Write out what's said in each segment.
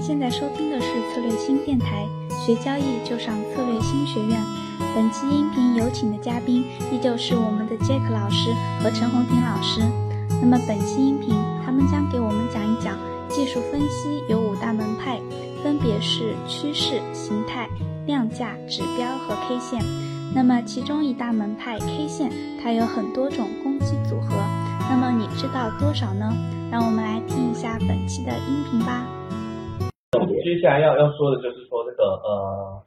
现在收听的是策略新电台，学交易就上策略新学院。本期音频有请的嘉宾依旧是我们的杰克老师和陈红婷老师。那么本期音频，他们将给我们讲一讲技术分析有五大门派，分别是趋势、形态、量价、指标和 K 线。那么其中一大门派 K 线，它有很多种攻击组合。那么你知道多少呢？让我们来听一下本期的音频吧。接下来要要说的就是说这个呃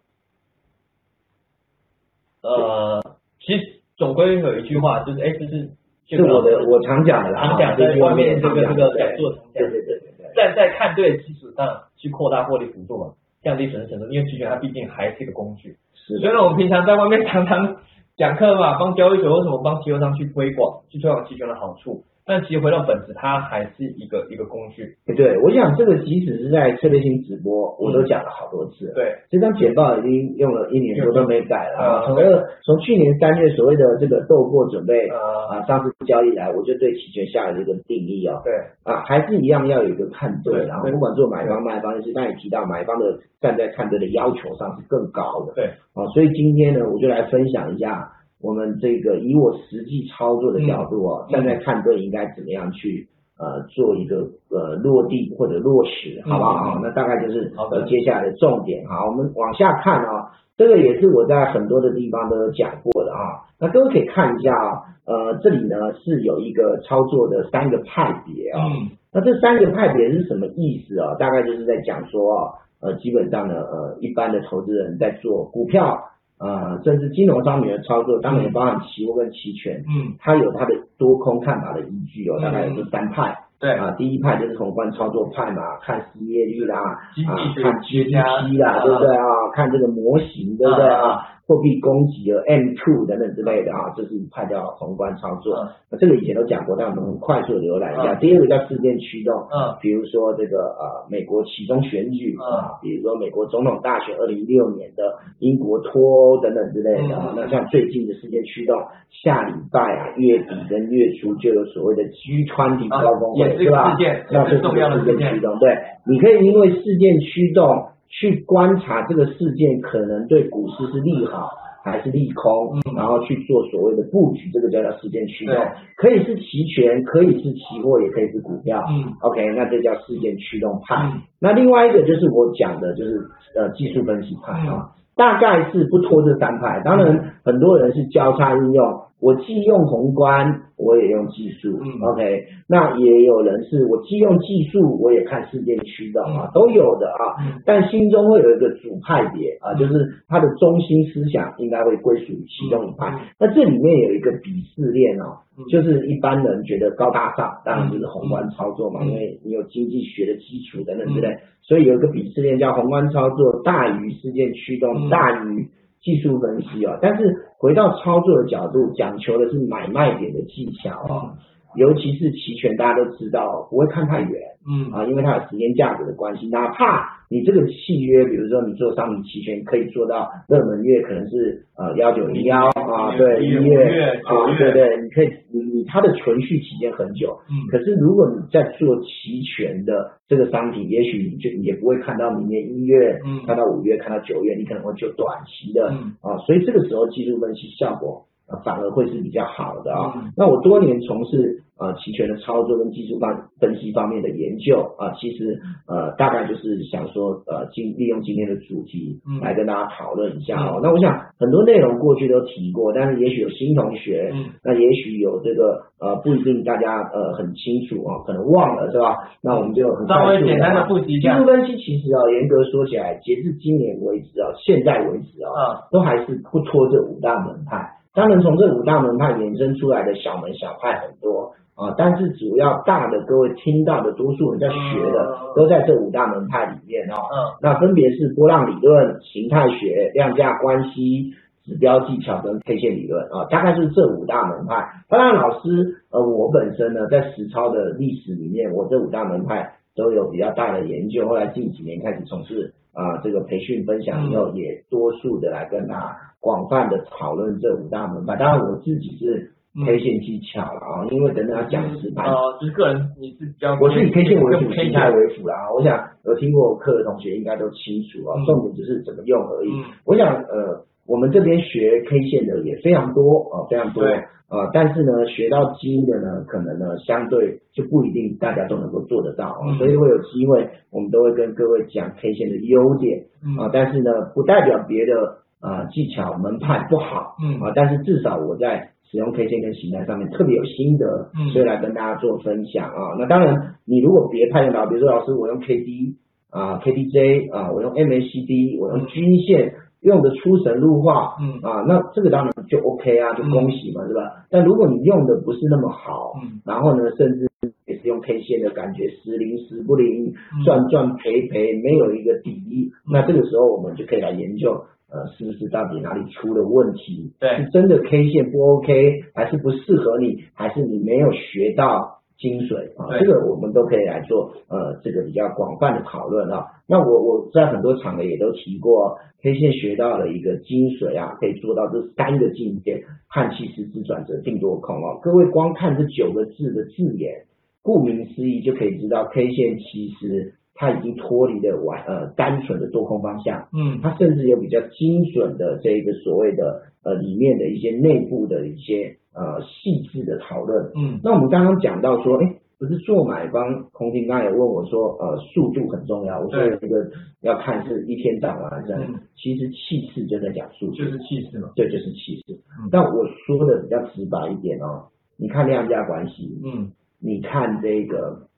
呃，其实总归有一句话就是，哎，这是是我的我常讲的啦，常讲在外面这个这个讲座常讲，对对对对对，在在看对的基础上去扩大获利幅度嘛，降低损失程度，因为期权它毕竟还是一个工具。是所以呢，我们平常在外面常常讲课嘛，帮交易所为什么帮期货商去推广，去推广期权的好处。但其实回到本质，它还是一个一个工具。对，我想这个即使是在策略性直播，我都讲了好多次。对，这张简报已经用了一年多都没改了啊。嗯从二从去年三月所谓的这个斗过准备呃，啊上市交易来，我就对期权下了这个定义啊对，啊，还是一样要有一个看对，对对然后不管做买方卖方，就是刚才也提到买方的站在看对的要求上是更高的。对，啊，所以今天呢，我就来分享一下我们这个以我实际操作的角度啊，嗯站在看对应该怎么样去呃做一个呃落地或者落实，好不好？嗯那大概就是呃接下来的重点哈。我们往下看啊，这个也是我在很多的地方都有讲过的啊。那各位可以看一下啊，呃，这里呢是有一个操作的三个派别啊。嗯，那这三个派别是什么意思啊？大概就是在讲说啊，呃，基本上呢，呃，一般的投资人在做股票，呃，甚至金融商品的操作，当然也包含期货跟期权，嗯，它有它的多空看法的依据哦，嗯大概有这三派。对，啊，第一派就是宏观操作派嘛，看失业率啦，啊经济，学看 GDP 啦，对不对啊？看这个模型，对不对啊啊？货币供给的 M two 等等之类的啊，这是一派叫宏观操作嗯。那这个以前都讲过，但我们很快速的浏览一下。嗯第二个叫事件驱动，嗯，比如说这个呃美国其中选举嗯啊，比如说美国总统大选二零一六年的英国脱欧等等之类的。那像最近的事件驱动，下礼拜啊月底跟月初就有所谓的 G 川体啊高峰会，也是吧事件？那这是重要的事件驱动，对，你可以因为事件驱动去观察这个事件可能对股市是利好还是利空，嗯。然后去做所谓的布局，这个叫做事件驱动，可以是期权，可以是期货，也可以是股票。嗯。OK，那这叫事件驱动派。嗯。那另外一个就是我讲的，就是呃技术分析派啊，大概是不脱这三派。当然，很多人是交叉应用，我既用宏观，我也用技术。嗯。OK，那也有人是我既用技术，我也看事件驱动啊，都有的啊。嗯。但心中会有一个主派别啊，就是他的中心思想应该会归属于其中一派。嗯。那这里面有一个鄙视链哦嗯，就是一般人觉得高大上，当然就是宏观操作嘛，嗯。因为你有经济学的基础等等之类，所以有一个鄙视链叫宏观操作大于事件驱动嗯。大于技术分析啊。但是回到操作的角度，讲求的是买卖点的技巧啊，尤其是期权，大家都知道不会看太远。嗯啊，因为它有时间价值的关系，哪怕你这个契约，比如说你做商品期权，可以做到热门月可能是呃幺九零幺啊，对，一月九月对对，你可以你你它的存续期间很久，嗯可是如果你在做期权的这个商品，也许你就也不会看到明年一月，嗯看到五月，看到九月，你可能会就短期的嗯啊，所以这个时候技术分析效果。呃反而会是比较好的啊、嗯那我多年从事呃期权的操作跟技术方分析方面的研究啊、其实呃大概就是想说呃今利用今天的主题嗯来跟大家讨论一下哦。那我想很多内容过去都提过，但是也许有新同学，嗯那也许有这个呃不一定大家呃很清楚哦，可能忘了是吧？那我们就很稍微简单的啊复习一下技术。分析其实啊，严格说起来，截至今年为止啊，现在为止啊，啊都还是不脱这五大门派。当然，从这五大门派衍生出来的小门小派很多啊，但是主要大的各位听到的多数人在学的嗯，都在这五大门派里面哦。嗯那分别是波浪理论、形态学、量价关系、指标技巧跟 K 线理论啊，大概就是这五大门派。当然，老师呃，我本身呢在实操的历史里面，我这五大门派都有比较大的研究。后来近几年开始从事啊、这个培训分享以后，也多数的来跟大家广泛的讨论这五大门派。当然，我自己是嗯 K 线技巧了啊，因为等等要讲实盘，呃，就是个人你是比较我是以 K 线为主，形态为辅啦。我想有听过我课的同学应该都清楚啊嗯，重点只是怎么用而已。嗯我想呃，我们这边学 K 线的也非常多啊，非常多对啊，但是呢，学到精的呢，可能呢相对就不一定大家都能够做得到所以会有机会，我们都会跟各位讲 K 线的优点啊嗯，但是呢，不代表别的啊技巧门派不好嗯啊，但是至少我在使用 K 线跟形态上面特别有心得，嗯所以来跟大家做分享啊。那当然，你如果别派用到，比如说老师我用 KD 啊、KDJ 啊，我用 MACD，我用均线。用的出神入化，嗯啊，那这个当然就 OK 啊，就恭喜嘛，对吧？但如果你用的不是那么好，嗯然后呢，甚至也是用 K 线的感觉时灵时不灵，嗯赚赚赔赔，没有一个底，那这个时候我们就可以来研究，呃，是不是到底哪里出了问题？对是真的 K 线不 OK，还是不适合你，还是你没有学到精髓啊？这个我们都可以来做呃这个比较广泛的讨论啊。那我我在很多场合也都提过，K 线学到了一个精髓啊，可以做到这三个境界：看气势之转折定多空哦。各位光看这九个字的字眼，顾名思义就可以知道 K 线其实它已经脱离了完呃单纯的多空方向。嗯。它甚至有比较精准的这个所谓的呃里面的一些内部的一些呃细致的讨论。嗯。那我们刚刚讲到说，哎，不是做买方，空婷刚才也问我说，呃，速度很重要。我说对。这个要看是一天涨完升，嗯。其实气势就在讲速度，就是气势嘛，这就是气势。嗯。但我说的比较直白一点哦，你看量价关系，嗯。你看这个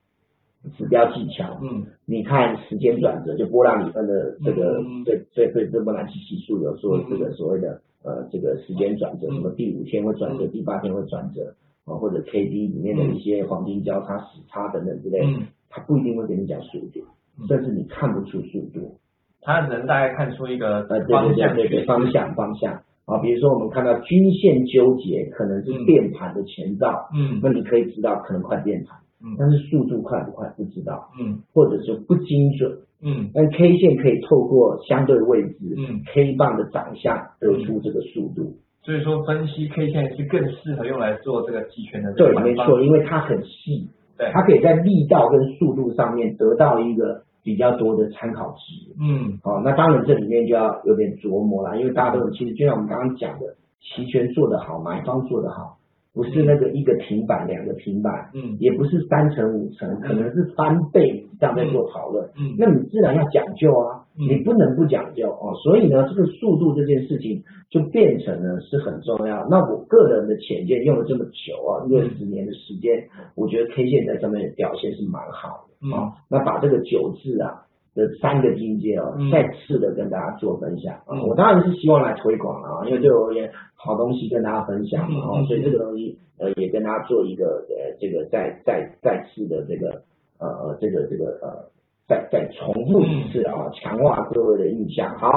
指标技巧，嗯。你看时间转折，就波浪理论的这个嗯对对对这波浪机系数有说这个所谓的呃这个时间转折，嗯。什么第五天会转折，嗯。第八天会转折啊，或者 K D 里面的一些黄金交叉、时差等等之类，嗯，它不一定会给你讲速度嗯，甚至你看不出速度。他能大概看出一个呃，对对方向对对对，方向方向。啊，比如说我们看到均线纠结，可能是嗯。变盘的前兆，嗯。那你可以知道可能快变盘，嗯但是速度快不快不知道，嗯或者是不精准。嗯但 K 线可以透过相对位置、嗯 K 棒的长相得出这个速度。所以说分析 K 线是更适合用来做这个期权的对，没错，因为它很细，对，它可以在力道跟速度上面得到一个比较多的参考值。嗯哦，那当然这里面就要有点琢磨啦，因为大家都很其实就像我们刚刚讲的，期权做得好，买方做得好，不是那个一个平板、两个平板，嗯也不是三层五层，可能是翻倍这样在做讨论。嗯那你自然要讲究啊，嗯你不能不讲究哦。所以呢，这个速度这件事情就变成了是很重要。那我个人的浅见用了这么久啊，嗯六十年的时间，我觉得 K 线在上面表现是蛮好的嗯啊、哦。那把这个九字啊的三个境界哦嗯，再次的跟大家做分享我当然是希望来推广啊，因为对我而言，好东西跟大家分享嘛所以这个东西呃也跟大家做一个呃这个再再再次的这个呃呃这个这个呃。再再重复一次啊，强化各位的印象。好，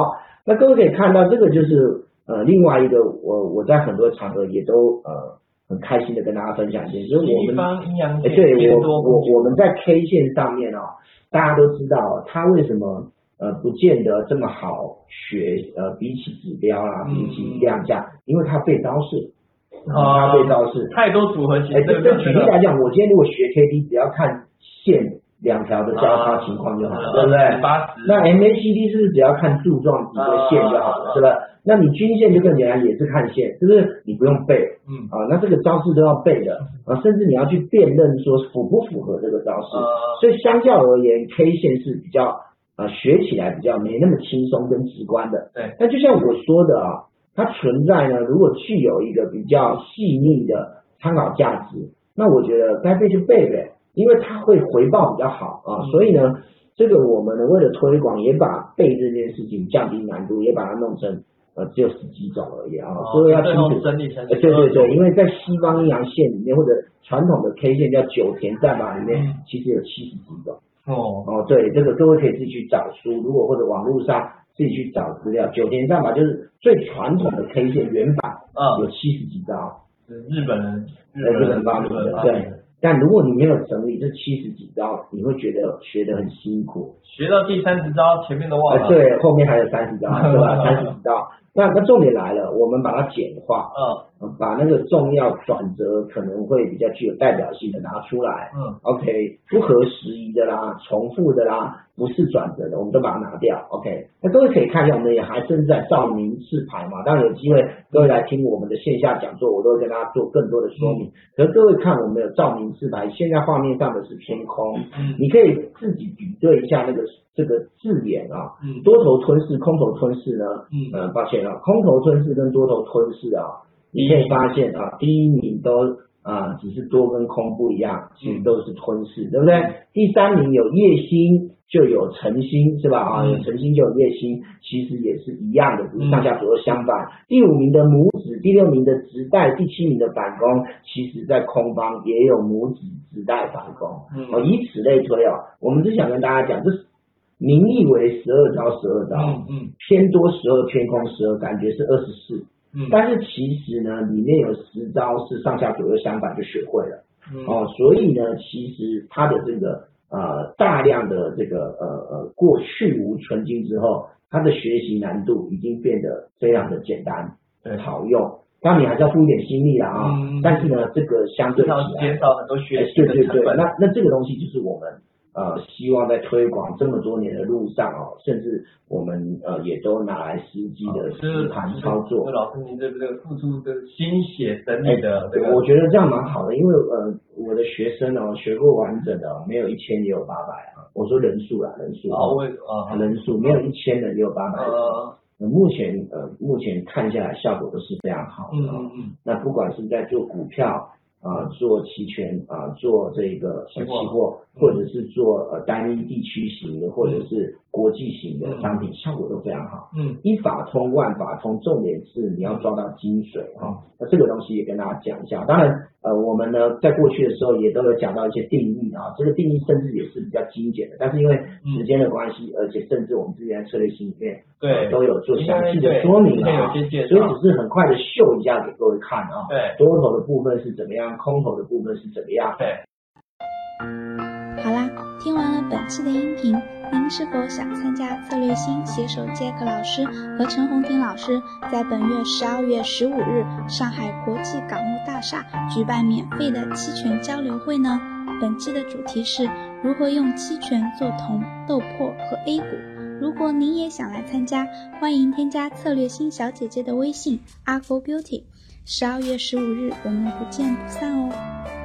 那各位可以看到，这个就是呃另外一个我我在很多场合也都呃很开心的跟大家分享一件，就是我们对我我我们在 K 线上面哦，大家都知道它为什么呃不见得这么好学，呃比起指标啦，嗯比起量价，因为它被招式，啊它背招式。太多组合形哎，式，这这举例来讲，我今天如果学 K D，只要看线两条的交叉情况就好了，对不对？八十，那 MACD 是不是只要看柱状体的线就好了，啊是吧？那你均线就更简单，也是看线，是不是？你不用背嗯啊，那这个招式都要背的啊，甚至你要去辨认说符不符合这个招式。呃所以相较而言，K 线是比较啊学起来比较没那么轻松跟直观的。对，那就像我说的啊，它存在呢，如果具有一个比较细腻的参考价值，那我觉得该背就背呗，因为它会回报比较好啊。嗯所以呢，这个我们呢为了推广，也把背这件事情降低难度，也把它弄成呃只有十几种而已啊。所以要清楚。整理成呃，对对对，因为在西方阴阳线里面，或者传统的 K 线叫九田战法里面嗯，其实有七十几种。哦哦，对，这个各位可以自己去找书，如果或者网络上自己去找资料。九田战法就是最传统的 K 线原版，啊，有七十几招，是日本人日本人发明的。对，但如果你没有整理这七十几招，你会觉得学得很辛苦。学到第三十招，前面都忘呃，了。，对，后面还有三十招，对吧？三十几招。那那重点来了，我们把它简化。嗯呃把那个重要转折可能会比较具有代表性的拿出来。嗯 OK，不合时宜的啦，重复的啦，不是转折的，我们都把它拿掉。OK，那各位可以看一下，我们也还正在照名次牌嘛，当然有机会各位来听我们的线下讲座，我都会跟大家做更多的说明。可是各位看我们有照名次牌，现在画面上的是偏空，嗯你可以自己比对一下那个这个字眼啊，嗯多头吞噬、空头吞噬呢？嗯呃，抱歉啊，空头吞噬跟多头吞噬啊，你可以发现啊，第一名都啊、只是多跟空不一样，其实都是吞噬，对不对？第三名有夜星就有晨星，是吧？啊，嗯有晨星就有夜星，其实也是一样的，只是上下左右相反。第五名的拇指，第六名的直带，第七名的反攻，其实在空方也有拇指直带反攻。嗯哦，以此类推哦，我们只想跟大家讲，这是名义为十二招，十二招，嗯嗯偏多十二，偏空十二，感觉是二十四，嗯。但是其实呢，里面有十招是上下左右相反就学会了。嗯。哦，所以呢，其实它的这个呃大量的这个呃呃过去无存经之后，它的学习难度已经变得非常的简单对，好用。当然你还是要付一点心力啦啊，嗯。但是呢，这个相对起来减少很多学习对对对。那那这个东西就是我们呃希望在推广这么多年的路上哦，甚至我们呃也都拿来实际的就是实盘操作就。老师您这个这个付出的心血整理的这个，我觉得这样蛮好的，因为呃我的学生哦学过完整的哦没有一千也有八百啊，我说人数啦人数啊我啊人数没有一千的也有八百目前呃目前看下来效果都是非常好的。嗯嗯那不管是在做股票啊、做期权啊、做这个呃期货。期货，或者是做呃单一地区型的，或者是国际型的嗯商品，效果都非常好。嗯一法通万法通，重点是你要抓到精髓啊、那这个东西也跟大家讲一下。当然，呃，我们呢在过去的时候也都有讲到一些定义啊，这个定义甚至也是比较精简的，但是因为时间的关系，而且甚至我们之前在策略性里面对呃都有做详细的说明啊所以只是很快的秀一下给各位看啊。对多头的部分是怎么样，空头的部分是怎么样。对，好啦，听完了本期的音频，您是否想参加策略星携手杰克老师和陈红婷老师在本月十二月十五日上海国际港务大厦举办免费的期权交流会呢？本期的主题是如何用期权做铜、豆粕和 A 股。如果您也想来参加，欢迎添加策略星小姐姐的微信阿 g o Beauty。十二月十五日，我们不见不散哦。